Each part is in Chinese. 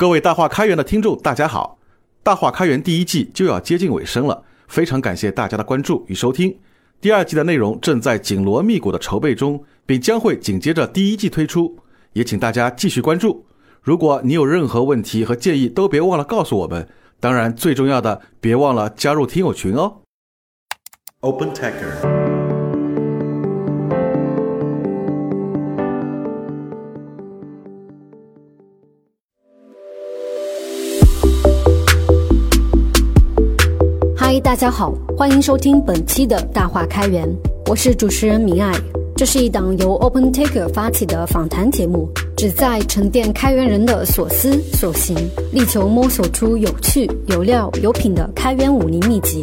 各位大话开源的听众，大家好！大话开源第一季就要接近尾声了，非常感谢大家的关注与收听。第二季的内容正在紧锣密鼓的筹备中，并将会紧接着第一季推出，也请大家继续关注。如果你有任何问题和建议，都别忘了告诉我们。当然，最重要的，别忘了加入听友群哦。Open 大家好，欢迎收听本期的大话开源，我是主持人明爱。这是一档由 OpenTaker 发起的访谈节目，旨在沉淀开源人的所思所行，力求摸索出有趣、有料、有品的开源武林秘籍。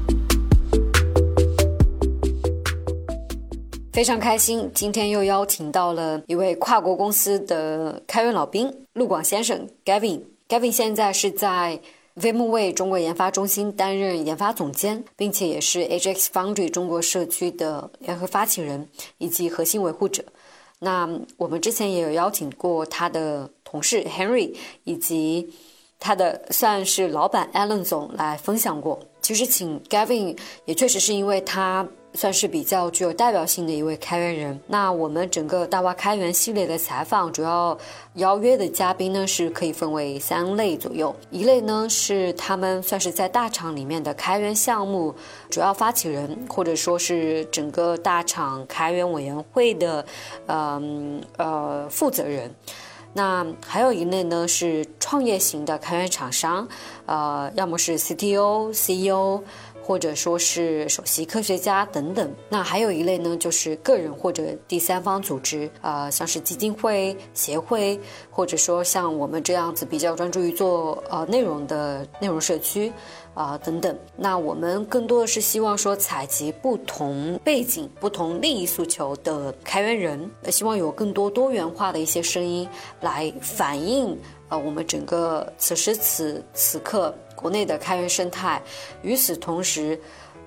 非常开心，今天又邀请到了一位跨国公司的开源老兵陆广先生 Gavin。Gavin 现在是在。VMware 中国研发中心担任研发总监，并且也是 HX Foundry 中国社区的联合发起人以及核心维护者。那我们之前也有邀请过他的同事 Henry 以及他的算是老板 Alan 总来分享过。其实请 Gavin 也确实是因为他。算是比较具有代表性的一位开源人。那我们整个大话开源系列的采访，主要邀约的嘉宾呢，是可以分为三类左右。一类呢是他们算是在大厂里面的开源项目主要发起人，或者说是整个大厂开源委员会的，嗯呃负责人。那还有一类呢是创业型的开源厂商，呃，要么是 CTO、CEO。或者说是首席科学家等等，那还有一类呢，就是个人或者第三方组织，啊，像是基金会、协会，或者说像我们这样子比较专注于做呃内容的内容社区，啊等等。那我们更多的是希望说采集不同背景、不同利益诉求的开源人，希望有更多多元化的一些声音来反映呃我们整个此时此此刻。国内的开源生态，与此同时，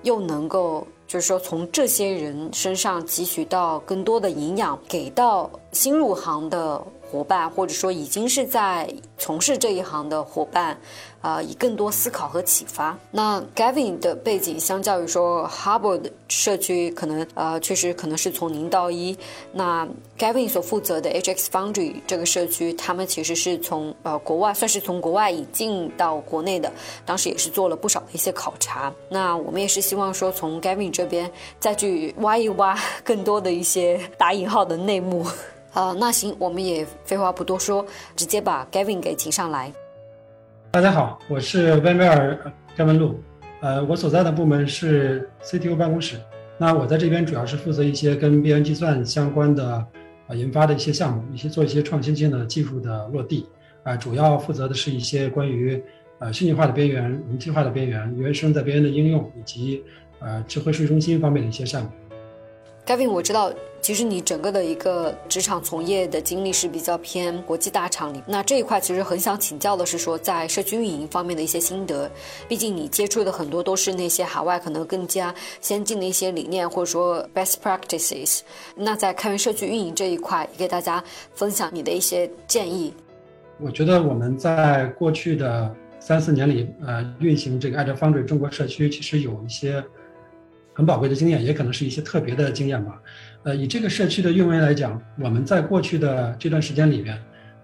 又能够就是说从这些人身上汲取到更多的营养，给到新入行的。伙伴，或者说已经是在从事这一行的伙伴，啊，以更多思考和启发。那 Gavin 的背景，相较于说 Harvard 社区，可能呃，确实可能是从零到一。那 Gavin 所负责的 HX Foundry 这个社区，他们其实是从呃国外，算是从国外引进到国内的，当时也是做了不少的一些考察。那我们也是希望说，从 Gavin 这边再去挖一挖更多的一些打引号的内幕。啊，那行，我们也废话不多说，直接把 Gavin 给请上来。大家好，我是 v 梅尔 Gavin Lu，呃，我所在的部门是 CTO 办公室。那我在这边主要是负责一些跟边缘计算相关的啊研发的一些项目，一些做一些创新性的技术的落地。啊，主要负责的是一些关于呃虚拟化的边缘、云计化的边缘、原生在边缘的应用，以及呃智慧数据中心方面的一些项目。Gavin，我知道。其实你整个的一个职场从业的经历是比较偏国际大厂里，那这一块其实很想请教的是说，在社区运营方面的一些心得。毕竟你接触的很多都是那些海外可能更加先进的一些理念，或者说 best practices。那在开源社区运营这一块，也给大家分享你的一些建议。我觉得我们在过去的三四年里，呃，运行这个爱 g 方 Foundry 中国社区，其实有一些很宝贵的经验，也可能是一些特别的经验吧。呃，以这个社区的运维来讲，我们在过去的这段时间里边，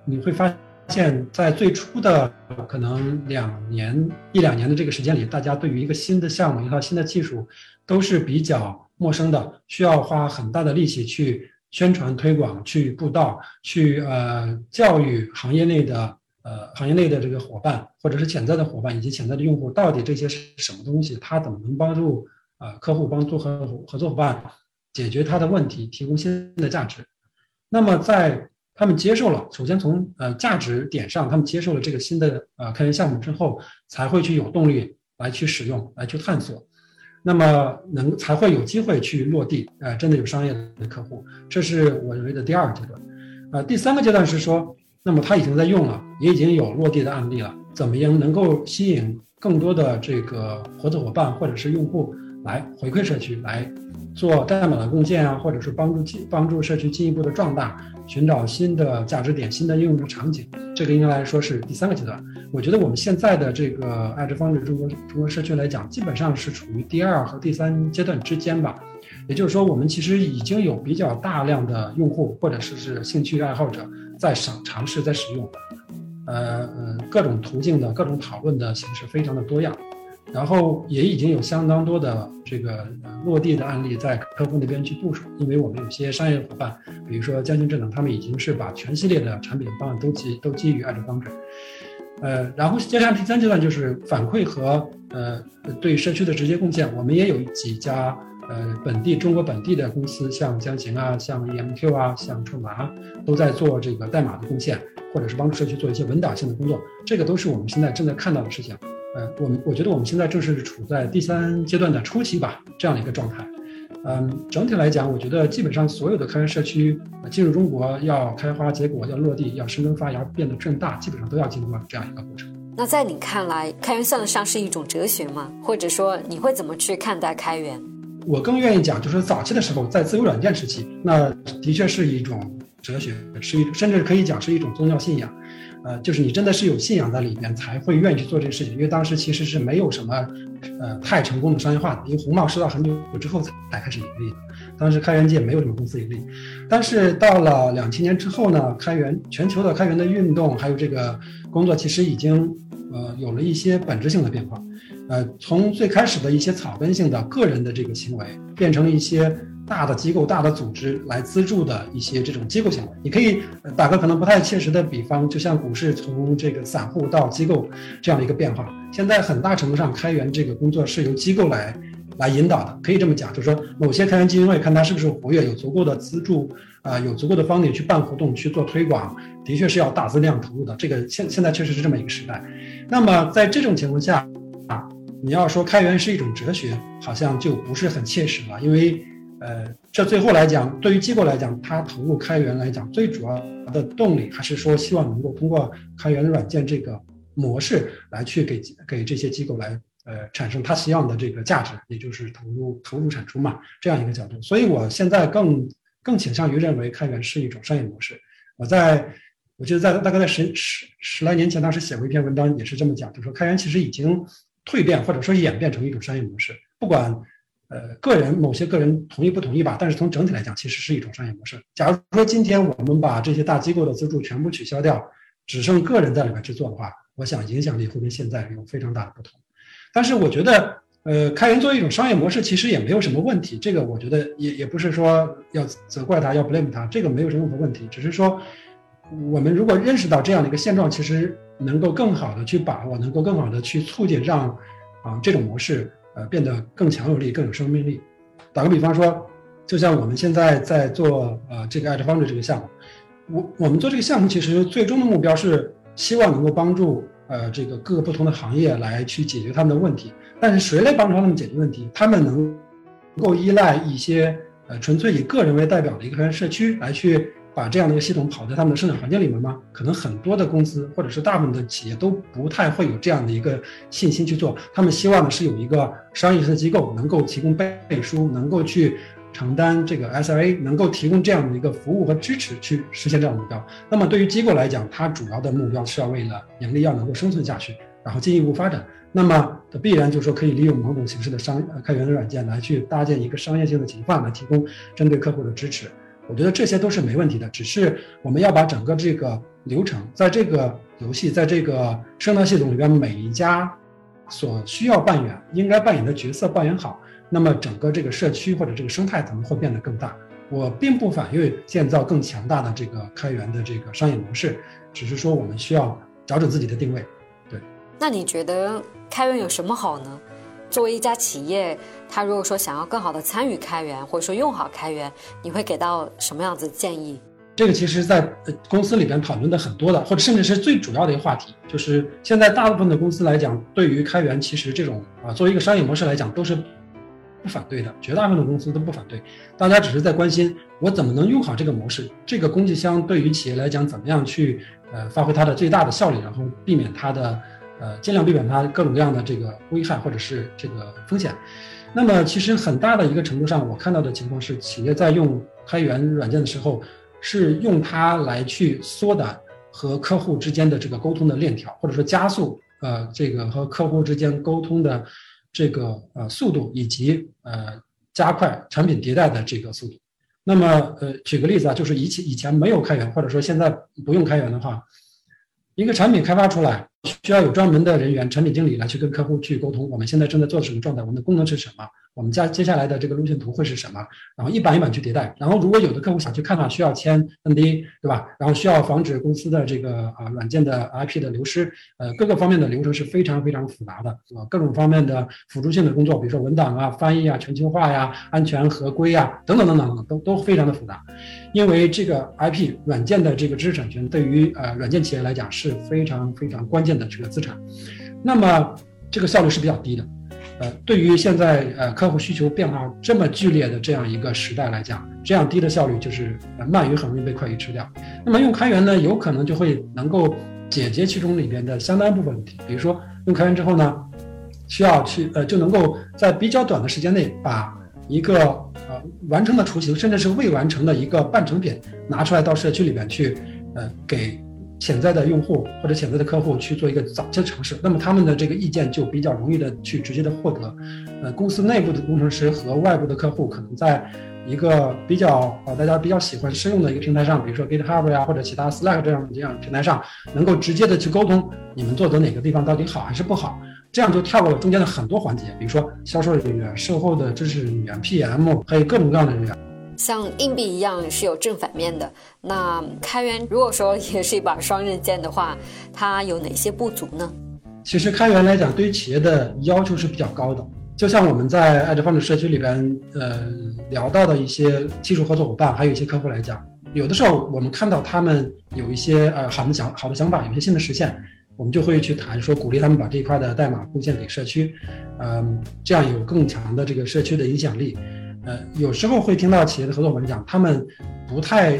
你会发现在最初的可能两年一两年的这个时间里，大家对于一个新的项目、一套新的技术，都是比较陌生的，需要花很大的力气去宣传推广、去布道、去呃教育行业内的呃行业内的这个伙伴，或者是潜在的伙伴以及潜在的用户，到底这些是什么东西，它怎么能帮助呃客户、帮助合合作伙伴。解决他的问题，提供新的价值。那么，在他们接受了，首先从呃价值点上，他们接受了这个新的呃开源项目之后，才会去有动力来去使用，来去探索。那么能才会有机会去落地，呃，真的有商业的客户，这是我认为的第二个阶段。呃，第三个阶段是说，那么他已经在用了，也已经有落地的案例了，怎么样能够吸引更多的这个合作伙伴或者是用户来回馈社区，来做代码的共建啊，或者是帮助进帮助社区进一步的壮大，寻找新的价值点、新的应用的场景，这个应该来说是第三个阶段。我觉得我们现在的这个爱之方式中国中国社区来讲，基本上是处于第二和第三阶段之间吧。也就是说，我们其实已经有比较大量的用户或者是是兴趣爱好者在尝尝试在使用，呃呃，各种途径的各种讨论的形式非常的多样，然后也已经有相当多的这个落地的案例在客户那边去部署。因为我们有些商业伙伴，比如说江津智能，他们已经是把全系列的产品方案都基都基于爱哲方式，呃，然后接下来第三阶段就是反馈和呃对社区的直接贡献，我们也有几家。呃，本地中国本地的公司，像江行啊，像 EMQ 啊，像春麻，都在做这个代码的贡献，或者是帮助社区做一些文档性的工作，这个都是我们现在正在看到的事情。呃，我们我觉得我们现在正是处在第三阶段的初期吧，这样的一个状态。嗯，整体来讲，我觉得基本上所有的开源社区进入中国要开花结果，要落地，要生根发芽，变得更大，基本上都要经过这样一个过程。那在你看来，开源算得上是一种哲学吗？或者说，你会怎么去看待开源？我更愿意讲，就是早期的时候，在自由软件时期，那的确是一种哲学，是一甚至可以讲是一种宗教信仰，呃，就是你真的是有信仰在里面，才会愿意去做这个事情。因为当时其实是没有什么，呃，太成功的商业化的，因为红帽是到很久之后才开始盈利的，当时开源界没有什么公司盈利。但是到了两千年之后呢，开源全球的开源的运动，还有这个工作，其实已经呃有了一些本质性的变化。呃，从最开始的一些草根性的个人的这个行为，变成了一些大的机构、大的组织来资助的一些这种机构行为。你可以打个可能不太切实的比方，就像股市从这个散户到机构这样的一个变化。现在很大程度上，开源这个工作是由机构来来引导的，可以这么讲，就是说某些开源基金会看它是不是活跃，有足够的资助啊，有足够的方力去办活动、去做推广，的确是要大资量投入的。这个现现在确实是这么一个时代。那么在这种情况下啊，你要说开源是一种哲学，好像就不是很切实了，因为，呃，这最后来讲，对于机构来讲，它投入开源来讲，最主要的动力还是说希望能够通过开源软件这个模式来去给给这些机构来，呃，产生它希望的这个价值，也就是投入投入产出嘛，这样一个角度。所以我现在更更倾向于认为开源是一种商业模式。我在我记得在大概在十十十来年前，当时写过一篇文章，也是这么讲，就说开源其实已经。蜕变或者说演变成一种商业模式，不管呃个人某些个人同意不同意吧，但是从整体来讲，其实是一种商业模式。假如说今天我们把这些大机构的资助全部取消掉，只剩个人在里面去做的话，我想影响力会跟现在有非常大的不同。但是我觉得，呃，开源作为一种商业模式，其实也没有什么问题。这个我觉得也也不是说要责怪他，要 blame 他，这个没有任何问题。只是说，我们如果认识到这样的一个现状，其实。能够更好的去把握，能够更好的去促进，让啊这种模式呃变得更强有力、更有生命力。打个比方说，就像我们现在在做呃这个爱之方的这个项目，我我们做这个项目其实最终的目标是希望能够帮助呃这个各个不同的行业来去解决他们的问题。但是谁来帮助他们解决问题？他们能够依赖一些呃纯粹以个人为代表的一个社区来去。把这样的一个系统跑在他们的生产环境里面吗？可能很多的公司或者是大部分的企业都不太会有这样的一个信心去做。他们希望的是有一个商业性的机构能够提供背书，能够去承担这个 SLA，能够提供这样的一个服务和支持去实现这样的目标。那么对于机构来讲，它主要的目标是要为了盈利，要能够生存下去，然后进一步发展。那么必然就是说可以利用某种形式的商开源的软件来去搭建一个商业性的情况，来提供针对客户的支持。我觉得这些都是没问题的，只是我们要把整个这个流程，在这个游戏，在这个生态系统里边，每一家所需要扮演、应该扮演的角色扮演好，那么整个这个社区或者这个生态可能会变得更大。我并不反对建造更强大的这个开源的这个商业模式，只是说我们需要找准自己的定位。对，那你觉得开源有什么好呢？作为一家企业，他如果说想要更好的参与开源，或者说用好开源，你会给到什么样子的建议？这个其实，在公司里边讨论的很多的，或者甚至是最主要的一个话题，就是现在大部分的公司来讲，对于开源，其实这种啊，作为一个商业模式来讲，都是不反对的，绝大部分的公司都不反对，大家只是在关心我怎么能用好这个模式，这个工具箱对于企业来讲怎么样去呃发挥它的最大的效率，然后避免它的呃尽量避免它各种各样的这个危害或者是这个风险。那么其实很大的一个程度上，我看到的情况是，企业在用开源软件的时候，是用它来去缩短和客户之间的这个沟通的链条，或者说加速呃这个和客户之间沟通的。这个呃速度以及呃加快产品迭代的这个速度。那么呃举个例子啊，就是以前以前没有开源，或者说现在不用开源的话，一个产品开发出来。需要有专门的人员，产品经理来去跟客户去沟通。我们现在正在做什么状态？我们的功能是什么？我们家接下来的这个路线图会是什么？然后一版一版去迭代。然后如果有的客户想去看看，需要签 NDA，对吧？然后需要防止公司的这个啊软件的 IP 的流失。呃，各个方面的流程是非常非常复杂的啊，各种方面的辅助性的工作，比如说文档啊、翻译啊、全球化呀、安全合规呀等等等等，都都非常的复杂。因为这个 IP 软件的这个知识产权对于呃软件企业来讲是非常非常关键的这个资产，那么这个效率是比较低的，呃，对于现在呃客户需求变化这么剧烈的这样一个时代来讲，这样低的效率就是慢鱼很容易被快鱼吃掉。那么用开源呢，有可能就会能够解决其中里边的相当部分问题，比如说用开源之后呢，需要去呃就能够在比较短的时间内把一个呃。完成的雏形，甚至是未完成的一个半成品，拿出来到社区里边去，呃，给潜在的用户或者潜在的客户去做一个早期的尝试。那么他们的这个意见就比较容易的去直接的获得。呃，公司内部的工程师和外部的客户可能在一个比较呃大家比较喜欢适用的一个平台上，比如说 GitHub 呀或者其他 Slack 这样这样平台上，能够直接的去沟通你们做的哪个地方到底好还是不好。这样就跳过了中间的很多环节，比如说销售人员、售后的知识人员、PM，还有各种各样的人员。像硬币一样是有正反面的。那开源如果说也是一把双刃剑的话，它有哪些不足呢？其实开源来讲，对于企业的要求是比较高的。就像我们在爱德方的社区里边，呃，聊到的一些技术合作伙伴，还有一些客户来讲，有的时候我们看到他们有一些呃好的想好的想法，有一些新的实现。我们就会去谈说，鼓励他们把这一块的代码贡献给社区，嗯，这样有更强的这个社区的影响力。呃，有时候会听到企业的合作伙伴讲，他们不太，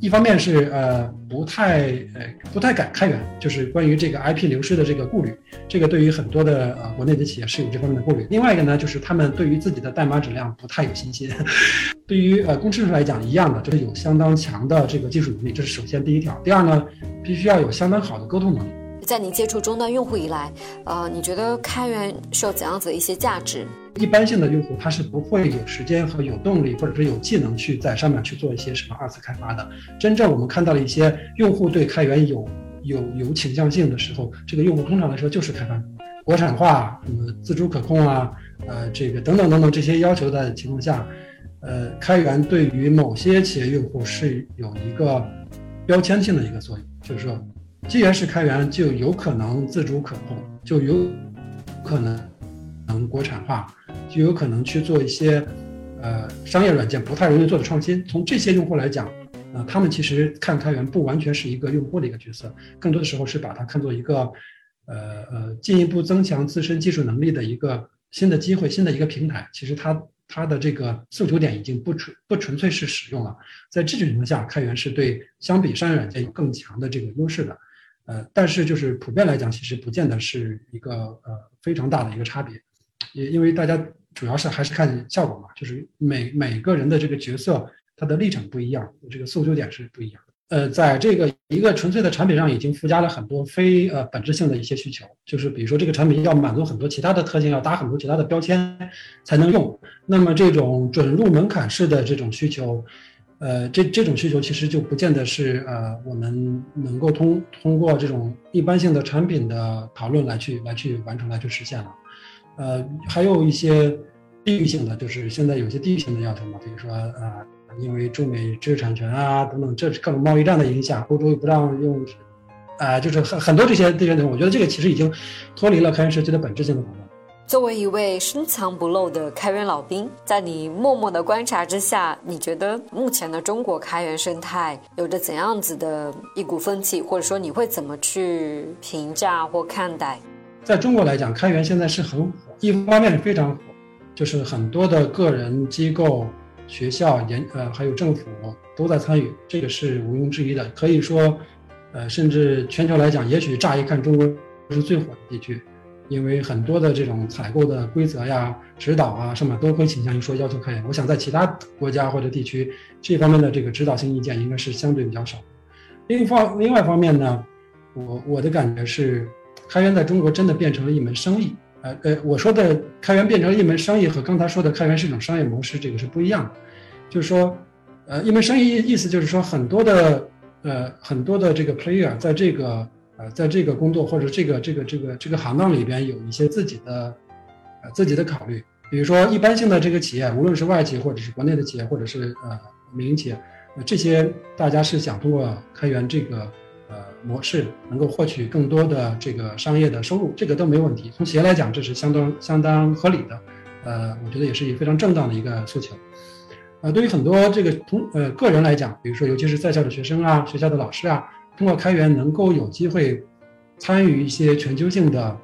一方面是呃不太呃不太敢开源，就是关于这个 IP 流失的这个顾虑，这个对于很多的呃国内的企业是有这方面的顾虑。另外一个呢，就是他们对于自己的代码质量不太有信心。对于呃工程师来讲，一样的，就是有相当强的这个技术能力，这是首先第一条。第二呢，必须要有相当好的沟通能力。在你接触终端用户以来，呃，你觉得开源是有怎样子的一些价值？一般性的用户他是不会有时间和有动力，或者是有技能去在上面去做一些什么二次开发的。真正我们看到了一些用户对开源有有有倾向性的时候，这个用户通常来说就是开发国产化、什么自主可控啊，呃，这个等等等等这些要求的情况下，呃，开源对于某些企业用户是有一个标签性的一个作用，就是说。既然是开源，就有可能自主可控，就有可能能国产化，就有可能去做一些呃商业软件不太容易做的创新。从这些用户来讲，呃，他们其实看开源不完全是一个用户的一个角色，更多的时候是把它看作一个呃呃进一步增强自身技术能力的一个新的机会、新的一个平台。其实它它的这个诉求点已经不纯不纯粹是使用了。在这种情况下，开源是对相比商业软件有更强的这个优势的。呃，但是就是普遍来讲，其实不见得是一个呃非常大的一个差别，也因为大家主要是还是看效果嘛，就是每每个人的这个角色，他的立场不一样，这个诉求点是不一样的。呃，在这个一个纯粹的产品上，已经附加了很多非呃本质性的一些需求，就是比如说这个产品要满足很多其他的特性，要搭很多其他的标签才能用，那么这种准入门槛式的这种需求。呃，这这种需求其实就不见得是呃我们能够通通过这种一般性的产品的讨论来去来去完成来去实现了，呃，还有一些地域性的，就是现在有些地域性的要求嘛，比如说呃，因为中美知识产权啊等等，这各种贸易战的影响，欧洲又不让用，啊，就是很很多这些这些内容，我觉得这个其实已经脱离了开源社区的本质性的讨论。作为一位深藏不露的开源老兵，在你默默的观察之下，你觉得目前的中国开源生态有着怎样子的一股风气，或者说你会怎么去评价或看待？在中国来讲，开源现在是很火，一方面是非常火，就是很多的个人机构、学校、研呃还有政府都在参与，这个是毋庸置疑的。可以说，呃，甚至全球来讲，也许乍一看中国是最火的地区，因为很多的这种采购的规则呀、指导啊什么都会倾向于说要求开源。我想在其他国家或者地区，这方面的这个指导性意见应该是相对比较少。另一方另外一方面呢，我我的感觉是，开源在中国真的变成了一门生意。呃呃，我说的开源变成了一门生意，和刚才说的开源是一种商业模式，这个是不一样的。就是说，呃，一门生意意思就是说，很多的呃很多的这个 player 在这个呃在这个工作或者这个这个这个这个行当里边有一些自己的呃自己的考虑。比如说，一般性的这个企业，无论是外企或者是国内的企业，或者是呃民营企业，这些大家是想通过开源这个。呃，模式能够获取更多的这个商业的收入，这个都没问题。从企业来讲，这是相当相当合理的。呃，我觉得也是一个非常正当的一个诉求。呃，对于很多这个同呃个人来讲，比如说尤其是在校的学生啊，学校的老师啊，通过开源能够有机会参与一些全球性的、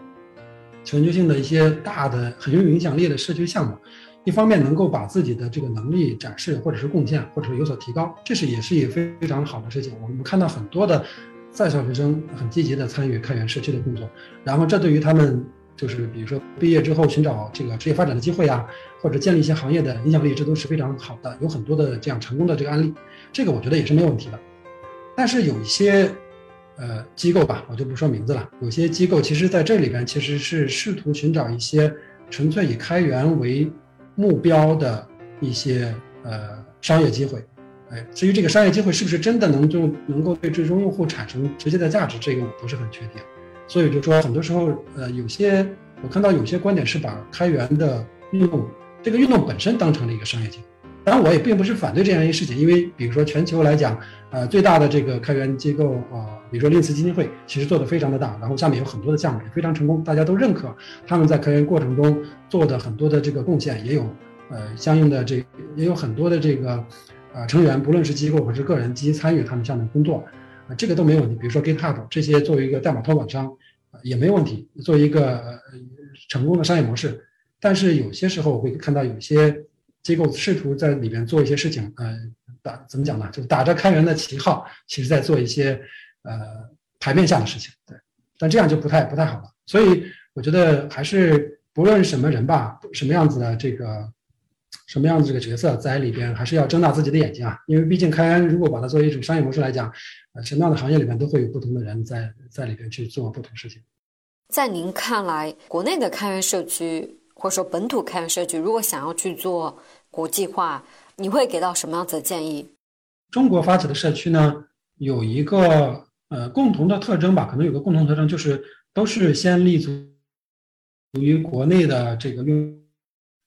全球性的一些大的很有影响力的社区项目。一方面能够把自己的这个能力展示，或者是贡献，或者是有所提高，这是也是一非非常好的事情。我们看到很多的。在校学生很积极地参与开源社区的工作，然后这对于他们就是比如说毕业之后寻找这个职业发展的机会啊，或者建立一些行业的影响力，这都是非常好的。有很多的这样成功的这个案例，这个我觉得也是没有问题的。但是有一些呃机构吧，我就不说名字了。有些机构其实在这里边其实是试图寻找一些纯粹以开源为目标的一些呃商业机会。哎至于这个商业机会是不是真的能就能够对最终用户产生直接的价值，这个我不是很确定。所以就说很多时候，呃，有些我看到有些观点是把开源的运动这个运动本身当成了一个商业机会。当然，我也并不是反对这样一个事情，因为比如说全球来讲，呃，最大的这个开源机构啊，比如说链慈基金会，其实做的非常的大，然后下面有很多的项目也非常成功，大家都认可他们在开源过程中做的很多的这个贡献，也有呃相应的这也有很多的这个。啊，成员不论是机构还是个人积极参与他们项目工作，啊，这个都没有问题。比如说 GitHub 这些作为一个代码托管商，啊，也没有问题，作为一个成功的商业模式。但是有些时候我会看到有些机构试图在里边做一些事情，呃，打怎么讲呢？就打着开源的旗号，其实在做一些呃台面下的事情。对，但这样就不太不太好了。所以我觉得还是不论什么人吧，什么样子的这个。什么样子这个角色在里边，还是要睁大自己的眼睛啊！因为毕竟开源，如果把它作为一种商业模式来讲，呃，什么样的行业里面都会有不同的人在在里边去做不同事情。在您看来，国内的开源社区或者说本土开源社区，如果想要去做国际化，你会给到什么样子的建议？中国发起的社区呢，有一个呃共同的特征吧，可能有个共同特征就是都是先立足于国内的这个用。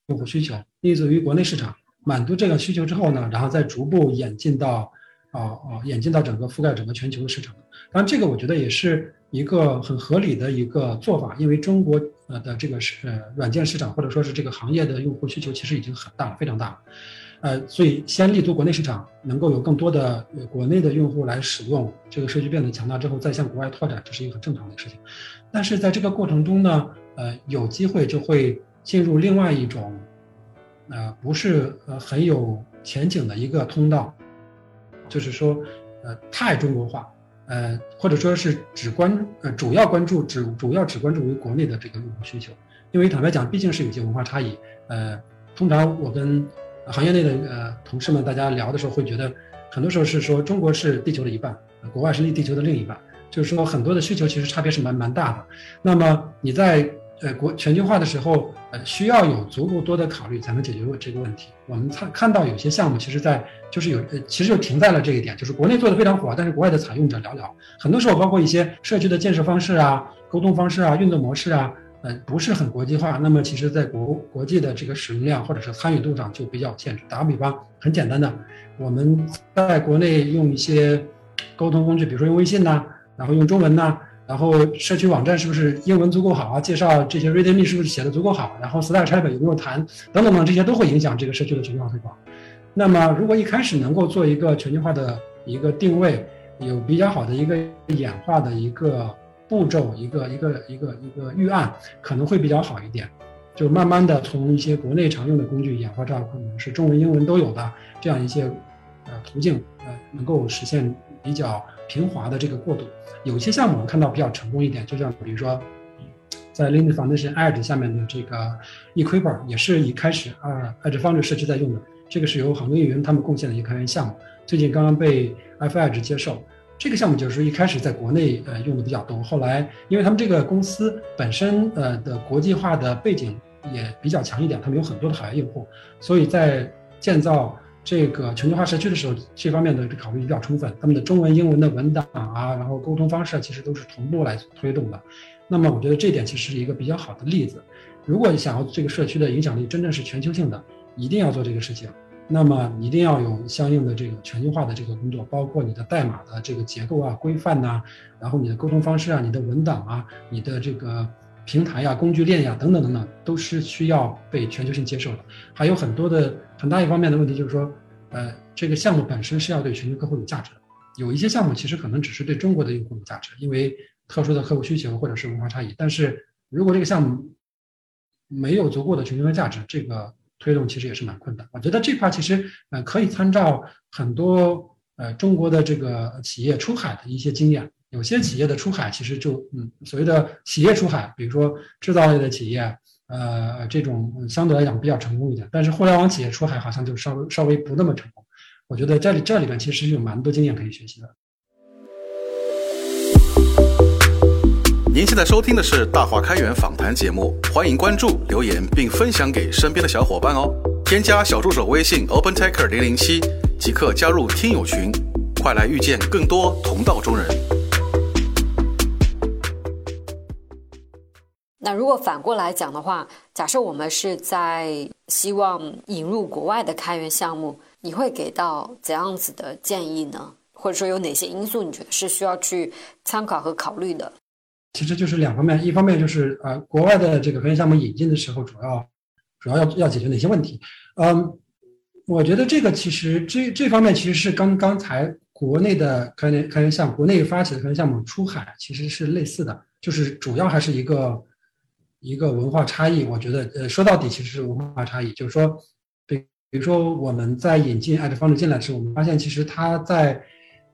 用户需求立足于国内市场，满足这个需求之后呢，然后再逐步演进到，啊啊，演进到整个覆盖整个全球的市场。当然，这个我觉得也是一个很合理的一个做法，因为中国呃的这个是呃软件市场或者说是这个行业的用户需求其实已经很大了，非常大了。呃，所以先立足国内市场，能够有更多的国内的用户来使用这个社区变得强大之后，再向国外拓展，这是一个很正常的事情。但是在这个过程中呢，呃，有机会就会。进入另外一种，呃，不是呃很有前景的一个通道，就是说，呃，太中国化，呃，或者说是只关呃主要关注只主要只关注于国内的这个用户需求，因为坦白讲，毕竟是有些文化差异。呃，通常我跟行业内的呃同事们大家聊的时候，会觉得很多时候是说中国是地球的一半，国外是地球的另一半，就是说很多的需求其实差别是蛮蛮大的。那么你在呃，国全球化的时候，呃，需要有足够多的考虑才能解决这个问题。我们看看到有些项目，其实，在就是有，呃，其实就停在了这一点，就是国内做的非常火，但是国外的采用者寥寥。很多时候，包括一些社区的建设方式啊、沟通方式啊、运作模式啊，呃，不是很国际化。那么，其实，在国国际的这个使用量或者是参与度上就比较限制。打个比方，很简单的，我们在国内用一些沟通工具，比如说用微信呐，然后用中文呐。然后社区网站是不是英文足够好啊？介绍这些 README 是不是写的足够好？然后 Stack Type 有没有谈等等等，这些都会影响这个社区的全球化推广。那么，如果一开始能够做一个全球化的一个定位，有比较好的一个演化的一个步骤，一个一个一个一个预案，可能会比较好一点。就慢慢的从一些国内常用的工具演化到可能是中文、英文都有的这样一些呃途径，呃，能够实现比较平滑的这个过渡。有些项目我们看到比较成功一点，就像比如说。在 Linux Foundation Edge 下面的这个 Equiper 也是一开始啊，Edge Foundry 社区在用的。这个是由航空运营他们贡献的一个开源项目，最近刚刚被 f Edge 接受。这个项目就是一开始在国内呃用的比较多，后来因为他们这个公司本身呃的国际化的背景也比较强一点，他们有很多的海外用户，所以在建造这个全球化社区的时候，这方面的考虑比较充分。他们的中文、英文的文档啊，然后沟通方式其实都是同步来推动的。那么我觉得这点其实是一个比较好的例子。如果你想要这个社区的影响力真正是全球性的，一定要做这个事情。那么一定要有相应的这个全球化的这个工作，包括你的代码的这个结构啊、规范呐，然后你的沟通方式啊、你的文档啊、你的这个平台呀、工具链呀等等等等，都是需要被全球性接受的。还有很多的很大一方面的问题就是说，呃，这个项目本身是要对全球客户有价值的。有一些项目其实可能只是对中国的用户有价值，因为。特殊的客户需求或者是文化差异，但是如果这个项目没有足够的全球化价值，这个推动其实也是蛮困难。我觉得这块其实呃可以参照很多呃中国的这个企业出海的一些经验。有些企业的出海其实就嗯所谓的企业出海，比如说制造类的企业，呃这种相对来讲比较成功一点。但是互联网企业出海好像就稍微稍微不那么成功。我觉得这里这里边其实有蛮多经验可以学习的。您现在收听的是大话开源访谈节目，欢迎关注、留言并分享给身边的小伙伴哦。添加小助手微信 OpenTaker 零零七，即刻加入听友群，快来遇见更多同道中人。那如果反过来讲的话，假设我们是在希望引入国外的开源项目，你会给到怎样子的建议呢？或者说有哪些因素你觉得是需要去参考和考虑的？其实就是两方面，一方面就是呃，国外的这个开源项目引进的时候，主要主要要要解决哪些问题？嗯，我觉得这个其实这这方面其实是刚刚才国内的开源开源项目，国内发起的开源项目出海其实是类似的，就是主要还是一个一个文化差异。我觉得呃，说到底其实是文化差异，就是说，比比如说我们在引进爱的方式进来的时候，我们发现其实他在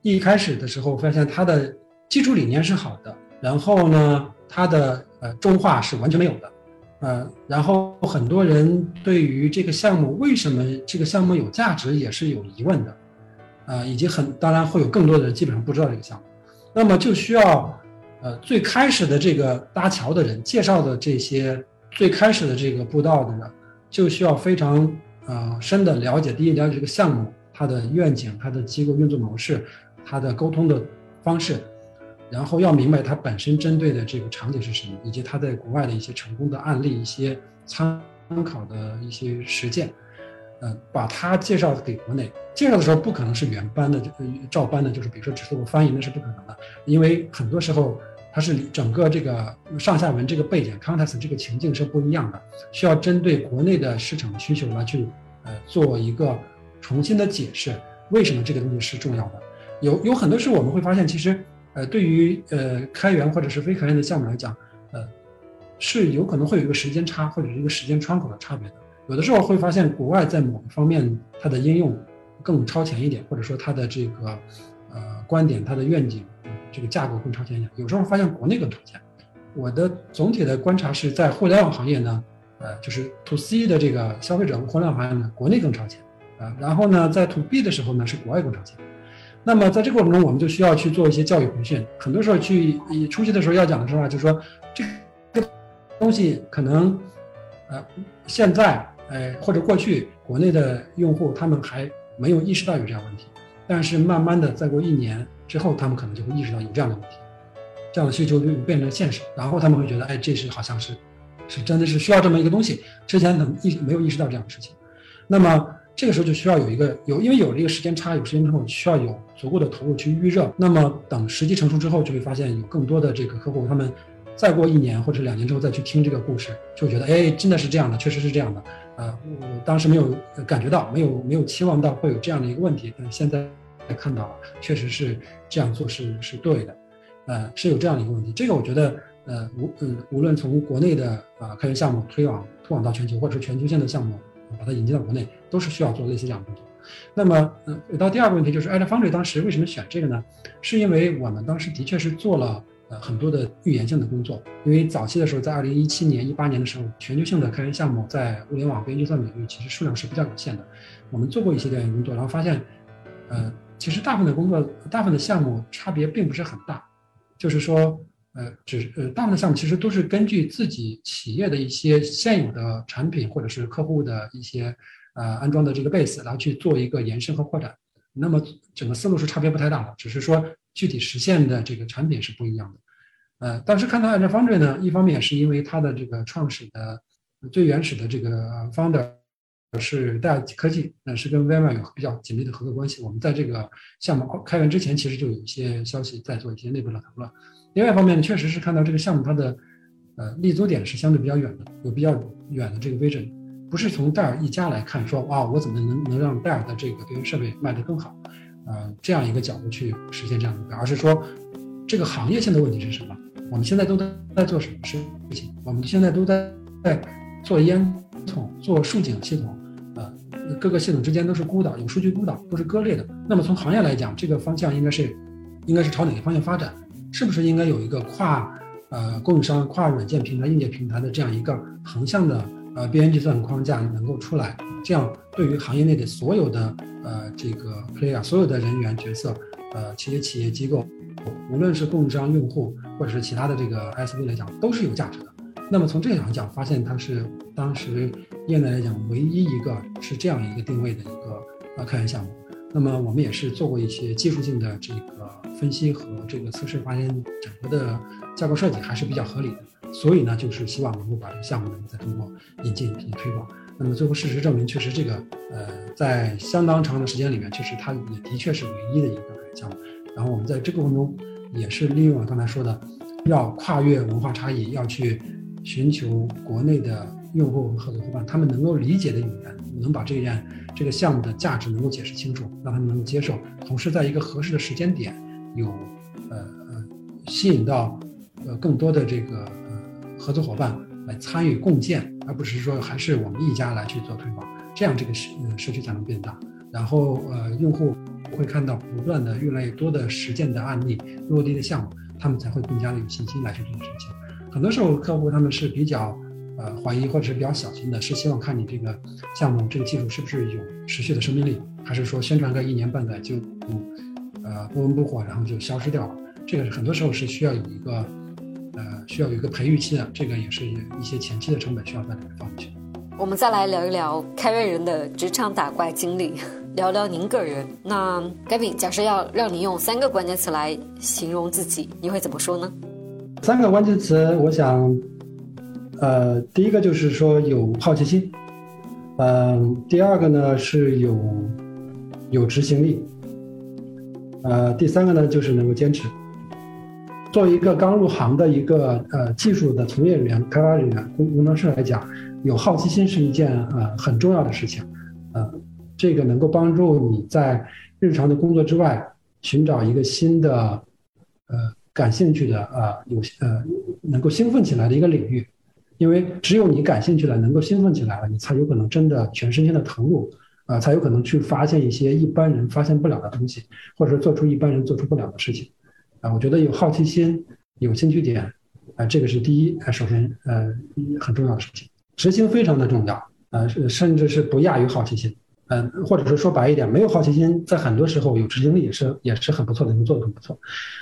一开始的时候发现它的基础理念是好的。然后呢，它的呃中化是完全没有的，呃，然后很多人对于这个项目为什么这个项目有价值也是有疑问的，呃，以及很当然会有更多的人基本上不知道这个项目，那么就需要呃最开始的这个搭桥的人介绍的这些最开始的这个布道的人，就需要非常呃深的了解，第一了解这个项目它的愿景、它的机构运作模式、它的沟通的方式。然后要明白它本身针对的这个场景是什么，以及它在国外的一些成功的案例、一些参考的一些实践，呃，把它介绍给国内。介绍的时候不可能是原班的，呃，照搬的，就是比如说只是我翻译，那是不可能的，因为很多时候它是整个这个上下文这个背景 context 这个情境是不一样的，需要针对国内的市场需求来去呃做一个重新的解释，为什么这个东西是重要的。有有很多时候我们会发现，其实。呃，对于呃开源或者是非开源的项目来讲，呃，是有可能会有一个时间差或者是一个时间窗口的差别的。有的时候会发现国外在某个方面它的应用更超前一点，或者说它的这个呃观点、它的愿景、这个架构更超前一点。有时候发现国内更超前。我的总体的观察是在互联网行业呢，呃，就是 to C 的这个消费者互联网行业呢，国内更超前啊。然后呢，在 to B 的时候呢，是国外更超前。那么在这个过程中，我们就需要去做一些教育培训。很多时候去初期的时候要讲的是话，就是说这个东西可能，呃，现在呃或者过去国内的用户他们还没有意识到有这样问题，但是慢慢的再过一年之后，他们可能就会意识到有这样的问题，这样的需求就变成现实，然后他们会觉得，哎，这是好像是，是真的是需要这么一个东西，之前可能意没有意识到这样的事情，那么。这个时候就需要有一个有，因为有了一个时间差，有时间之后需要有足够的投入去预热。那么等时机成熟之后，就会发现有更多的这个客户，他们再过一年或者两年之后再去听这个故事，就觉得哎，真的是这样的，确实是这样的。呃，我当时没有感觉到，没有没有期望到会有这样的一个问题，但现在看到了确实是这样做是是对的，呃，是有这样的一个问题。这个我觉得，呃，无嗯，无论从国内的啊开源项目推广推广到全球，或者是全球性的项目把它引进到国内，都是需要做类似这样的工作。那么，呃，到第二个问题就是 a d Foundry 当时为什么选这个呢？是因为我们当时的确是做了呃很多的预言性的工作。因为早期的时候，在二零一七年、一八年的时候，全球性的开源项目在物联网边计算领域其实数量是比较有限的。我们做过一些调研工作，然后发现，呃，其实大部分的工作、大部分的项目差别并不是很大，就是说，呃，只呃大部分的项目其实都是根据自己企业的一些现有的产品或者是客户的一些。呃，安装的这个 base，然后去做一个延伸和扩展，那么整个思路是差别不太大的，只是说具体实现的这个产品是不一样的。呃，当时看到 Agile Foundry 呢，一方面是因为它的这个创始的最原始的这个 founder 是戴尔科技，那是跟 VMware 有比较紧密的合作关系。我们在这个项目开源之前，其实就有一些消息在做一些内部的讨论。另外一方面呢，确实是看到这个项目它的呃立足点是相对比较远的，有比较远的这个 vision。不是从戴尔一家来看，说哇，我怎么能能让戴尔的这个边缘设备卖得更好，呃，这样一个角度去实现这样的目标，而是说，这个行业性的问题是什么？我们现在都在在做什么事情？我们现在都在在做烟囱、做竖井系统，各个系统之间都是孤岛，有数据孤岛，都是割裂的。那么从行业来讲，这个方向应该是，应该是朝哪个方向发展？是不是应该有一个跨呃供应商、跨软件平台、硬件平台的这样一个横向的？呃，边缘计算框架能够出来，这样对于行业内的所有的呃这个 player，所有的人员角色，呃，企业、企业机构，无论是供应商、用户，或者是其他的这个 SV 来讲，都是有价值的。那么从这两讲，发现它是当时业内来讲唯一一个是这样一个定位的一个呃开源项目。那么我们也是做过一些技术性的这个分析和这个测试，发现整个的架构设计还是比较合理的。所以呢，就是希望能够把这个项目能再通过引进并推广。那么最后事实证明，确实这个呃，在相当长的时间里面，确实它也的确是唯一的一个项目。然后我们在这个过程中，也是利用了刚才说的，要跨越文化差异，要去寻求国内的用户和合作伙伴，他们能够理解的语言，能把这件这个项目的价值能够解释清楚，让他们能够接受。同时，在一个合适的时间点，有呃呃吸引到呃更多的这个呃。合作伙伴来参与共建，而不是说还是我们一家来去做推广，这样这个社社区才能变大。然后呃，用户会看到不断的越来越多的实践的案例、落地的项目，他们才会更加的有信心来去做这个事情。很多时候客户他们是比较呃怀疑或者是比较小心的，是希望看你这个项目这个技术是不是有持续的生命力，还是说宣传个一年半载就呃不温不火，然后就消失掉了。这个很多时候是需要有一个。呃需要有一个培育期的，这个也是一些前期的成本需要在里面放进去。我们再来聊一聊开源人的职场打怪经历，聊聊您个人。那 Gavin，假设要让你用三个关键词来形容自己，你会怎么说呢？三个关键词，我想，呃，第一个就是说有好奇心，嗯，第二个呢是有有执行力，呃，第三个呢就是能够坚持。作为一个刚入行的一个呃技术的从业人员、开发人员、工工程师来讲，有好奇心是一件呃很重要的事情，呃，这个能够帮助你在日常的工作之外寻找一个新的呃感兴趣的啊有呃能够兴奋起来的一个领域，因为只有你感兴趣了，能够兴奋起来了，你才有可能真的全身心的投入啊，才有可能去发现一些一般人发现不了的东西，或者说做出一般人做出不了的事情。啊，我觉得有好奇心、有兴趣点，啊，这个是第一，啊，首先，呃，很重要的事情。执行非常的重要，呃，甚至是不亚于好奇心，嗯，或者是说白一点，没有好奇心，在很多时候有执行力也是也是很不错的，能做的很不错。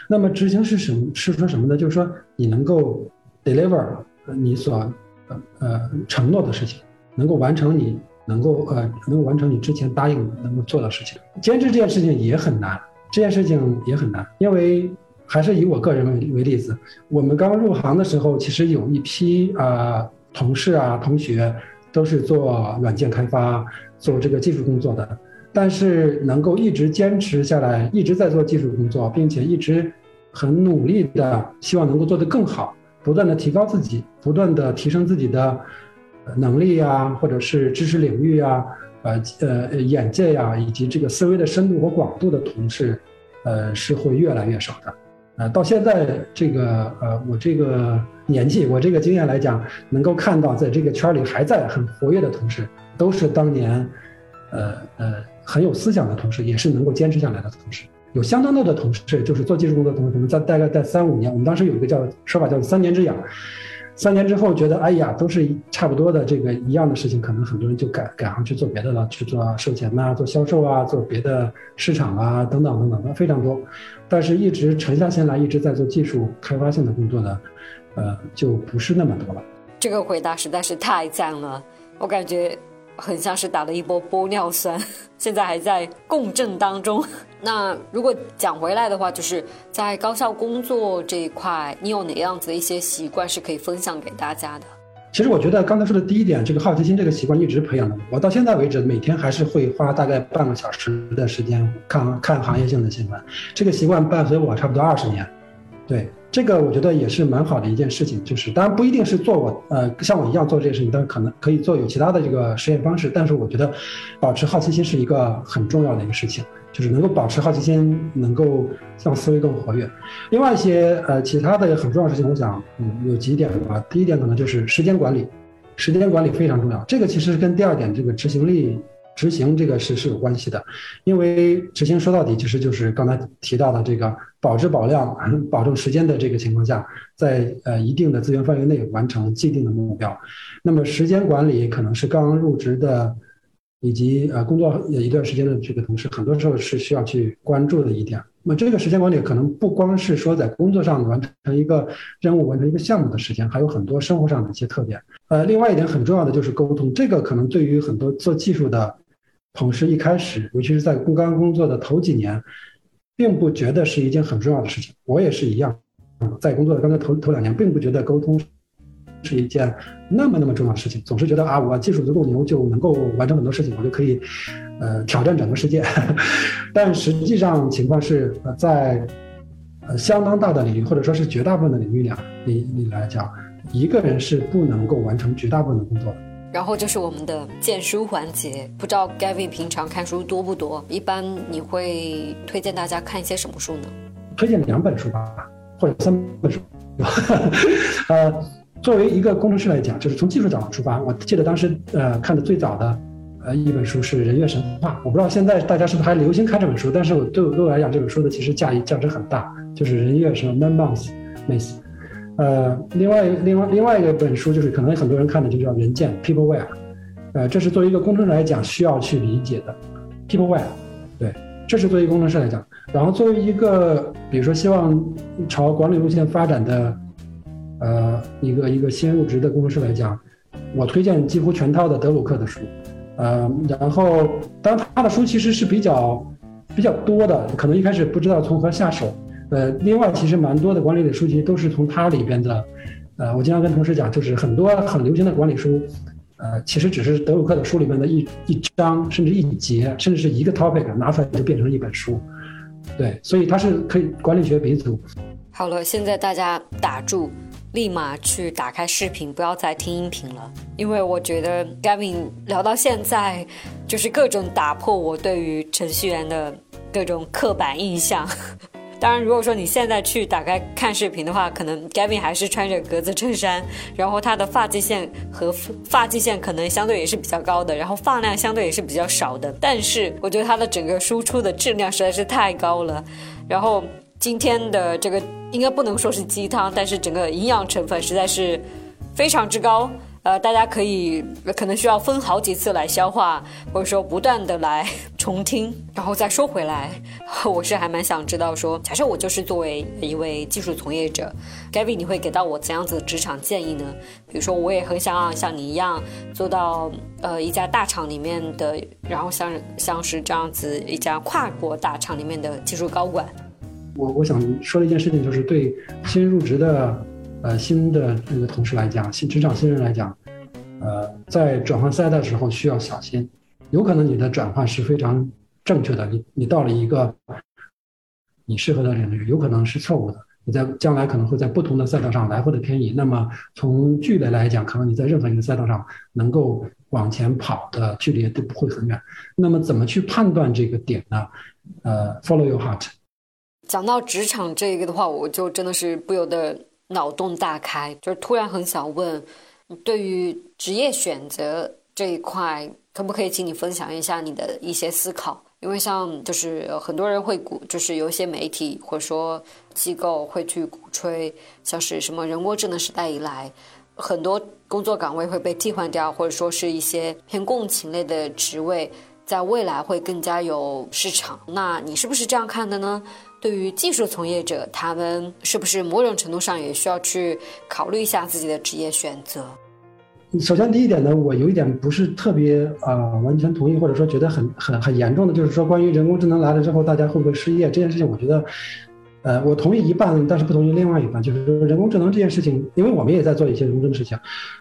那么执行是什么？是说什么呢？就是说你能够 deliver 你所呃承诺的事情，能够完成你能够呃能够完成你之前答应能够做的事情。坚持这件事情也很难，这件事情也很难，因为。还是以我个人为为例子，我们刚入行的时候，其实有一批啊同事啊同学都是做软件开发、做这个技术工作的，但是能够一直坚持下来，一直在做技术工作，并且一直很努力的希望能够做得更好，不断的提高自己，不断的提升自己的能力啊，或者是知识领域啊，呃呃眼界呀，以及这个思维的深度和广度的同事，呃是会越来越少的。呃，到现在这个呃，我这个年纪，我这个经验来讲，能够看到在这个圈里还在很活跃的同事，都是当年，呃呃很有思想的同事，也是能够坚持下来的同事。有相当多的同事，就是做技术工作的同事，可能在大概在三五年，我们当时有一个叫说法叫三年之痒。三年之后觉得，哎呀，都是差不多的这个一样的事情，可能很多人就改改行去做别的了，去做售前呐，做销售啊，做别的市场啊，等等等等的非常多。但是，一直沉下心来，一直在做技术开发性的工作的，呃，就不是那么多了。这个回答实在是太赞了，我感觉。很像是打了一波玻尿酸，现在还在共振当中。那如果讲回来的话，就是在高校工作这一块，你有哪样子的一些习惯是可以分享给大家的？其实我觉得刚才说的第一点，这个好奇心这个习惯一直培养的。我到现在为止，每天还是会花大概半个小时的时间看看行业性的新闻。这个习惯伴随我差不多二十年。对。这个我觉得也是蛮好的一件事情，就是当然不一定是做我呃像我一样做这个事情，但是可能可以做有其他的这个实验方式。但是我觉得，保持好奇心是一个很重要的一个事情，就是能够保持好奇心，能够让思维更活跃。另外一些呃其他的很重要的事情，我想嗯有几点吧。第一点可能就是时间管理，时间管理非常重要。这个其实跟第二点这个执行力。执行这个是是有关系的，因为执行说到底其实就是刚才提到的这个保质保量、保证时间的这个情况下，在呃一定的资源范围内完成既定的目标。那么时间管理可能是刚刚入职的。以及呃工作一段时间的这个同事，很多时候是需要去关注的一点。那么这个时间管理可能不光是说在工作上完成一个任务、完成一个项目的时间，还有很多生活上的一些特点。呃，另外一点很重要的就是沟通，这个可能对于很多做技术的同事，一开始尤其是在刚刚工作的头几年，并不觉得是一件很重要的事情。我也是一样，在工作的刚才头头两年，并不觉得沟通。是一件那么那么重要的事情，总是觉得啊，我技术足够牛就能够完成很多事情，我就可以，呃，挑战整个世界。但实际上情况是，在呃相当大的领域，或者说是绝大部分的领域里你你来讲，一个人是不能够完成绝大部分的工作的。然后就是我们的荐书环节，不知道 Gavin 平常看书多不多？一般你会推荐大家看一些什么书呢？推荐两本书吧，或者三本书。呃。作为一个工程师来讲，就是从技术角度出发，我记得当时呃看的最早的呃一本书是《人月神话》，我不知道现在大家是不是还流行看这本书，但是我对我对我来讲，这本书的其实价价值很大，就是人月什么 Man Month Myth，呃，另外另外另外一个本书就是可能很多人看的就叫《人件 Peopleware》，呃，这是作为一个工程师来讲需要去理解的 Peopleware，对，这是作为工程师来讲，然后作为一个比如说希望朝管理路线发展的。呃，一个一个新入职的工程师来讲，我推荐几乎全套的德鲁克的书，呃，然后当他的书其实是比较比较多的，可能一开始不知道从何下手，呃，另外其实蛮多的管理的书籍都是从它里边的，呃，我经常跟同事讲，就是很多很流行的管理书，呃，其实只是德鲁克的书里面的一一章，甚至一节，甚至是一个 topic 拿出来就变成一本书，对，所以它是可以管理学鼻祖。好了，现在大家打住。立马去打开视频，不要再听音频了，因为我觉得 Gavin 聊到现在，就是各种打破我对于程序员的各种刻板印象。当然，如果说你现在去打开看视频的话，可能 Gavin 还是穿着格子衬衫，然后他的发际线和发际线可能相对也是比较高的，然后发量相对也是比较少的。但是我觉得他的整个输出的质量实在是太高了，然后。今天的这个应该不能说是鸡汤，但是整个营养成分实在是非常之高。呃，大家可以可能需要分好几次来消化，或者说不断的来 重听，然后再说回来。我是还蛮想知道说，假设我就是作为一位技术从业者，Gavin，你会给到我怎样子的职场建议呢？比如说，我也很想像你一样做到呃一家大厂里面的，然后像像是这样子一家跨国大厂里面的技术高管。我我想说的一件事情，就是对新入职的呃新的那个同事来讲，新职场新人来讲，呃，在转换赛道的时候需要小心，有可能你的转换是非常正确的，你你到了一个你适合的领域，有可能是错误的，你在将来可能会在不同的赛道上来回的偏移。那么从距离来讲，可能你在任何一个赛道上能够往前跑的距离都不会很远。那么怎么去判断这个点呢？呃，follow your heart。讲到职场这个的话，我就真的是不由得脑洞大开，就是突然很想问，对于职业选择这一块，可不可以请你分享一下你的一些思考？因为像就是很多人会鼓，就是有一些媒体或者说机构会去鼓吹，像是什么人工智能时代以来，很多工作岗位会被替换掉，或者说是一些偏共情类的职位，在未来会更加有市场。那你是不是这样看的呢？对于技术从业者，他们是不是某种程度上也需要去考虑一下自己的职业选择？首先，第一点呢，我有一点不是特别啊完全同意，或者说觉得很很很严重的，就是说关于人工智能来了之后，大家会不会失业这件事情，我觉得，呃，我同意一半，但是不同意另外一半，就是说人工智能这件事情，因为我们也在做一些人工智能事情，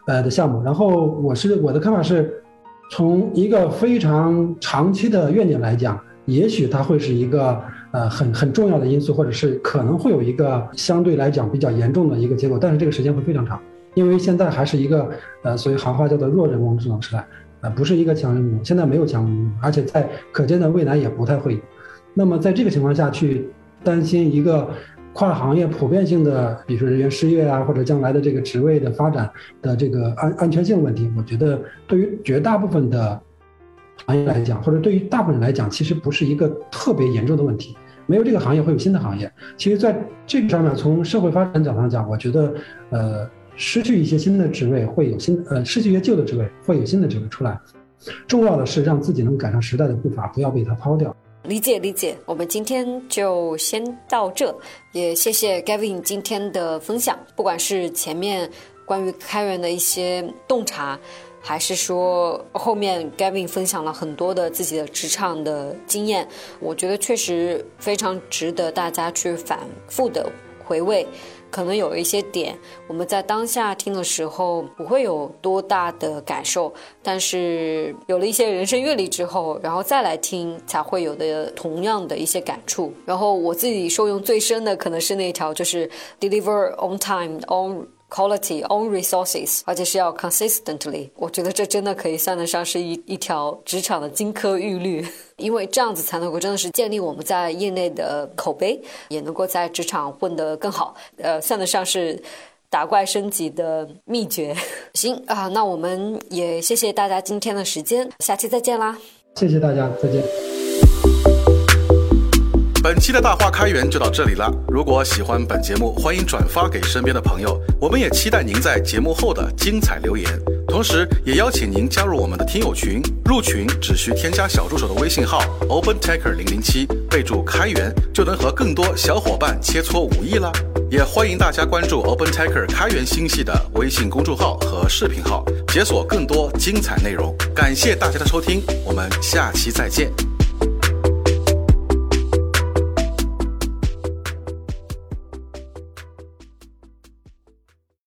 呃的项目，然后我是我的看法是，从一个非常长期的愿景来讲，也许它会是一个呃很很重要的因素，或者是可能会有一个相对来讲比较严重的一个结果，但是这个时间会非常长。因为现在还是一个呃，所谓行话叫做弱人工智能时代，呃，不是一个强人工，现在没有强人工，而且在可见的未来也不太会有。那么在这个情况下去担心一个跨行业普遍性的，比如说人员失业啊，或者将来的这个职位的发展的这个安安全性问题，我觉得对于绝大部分的行业来讲，或者对于大部分人来讲，其实不是一个特别严重的问题。没有这个行业会有新的行业。其实在这个上面，从社会发展角度上讲，我觉得呃。失去一些新的职位，会有新呃，失去一些旧的职位，会有新的职位出来。重要的是让自己能赶上时代的步伐，不要被它抛掉。理解理解，我们今天就先到这，也谢谢 Gavin 今天的分享。不管是前面关于开源的一些洞察，还是说后面 Gavin 分享了很多的自己的职场的经验，我觉得确实非常值得大家去反复的回味。可能有一些点，我们在当下听的时候不会有多大的感受，但是有了一些人生阅历之后，然后再来听，才会有的同样的一些感触。然后我自己受用最深的可能是那条，就是 deliver on time on。Quality own resources，而且是要 consistently。我觉得这真的可以算得上是一一条职场的金科玉律，因为这样子才能够真的是建立我们在业内的口碑，也能够在职场混得更好。呃，算得上是打怪升级的秘诀。行啊，那我们也谢谢大家今天的时间，下期再见啦！谢谢大家，再见。本期的大话开源就到这里了。如果喜欢本节目，欢迎转发给身边的朋友。我们也期待您在节目后的精彩留言，同时也邀请您加入我们的听友群。入群只需添加小助手的微信号 OpenTaker 零零七，备注开源，就能和更多小伙伴切磋武艺了。也欢迎大家关注 OpenTaker 开源星系的微信公众号和视频号，解锁更多精彩内容。感谢大家的收听，我们下期再见。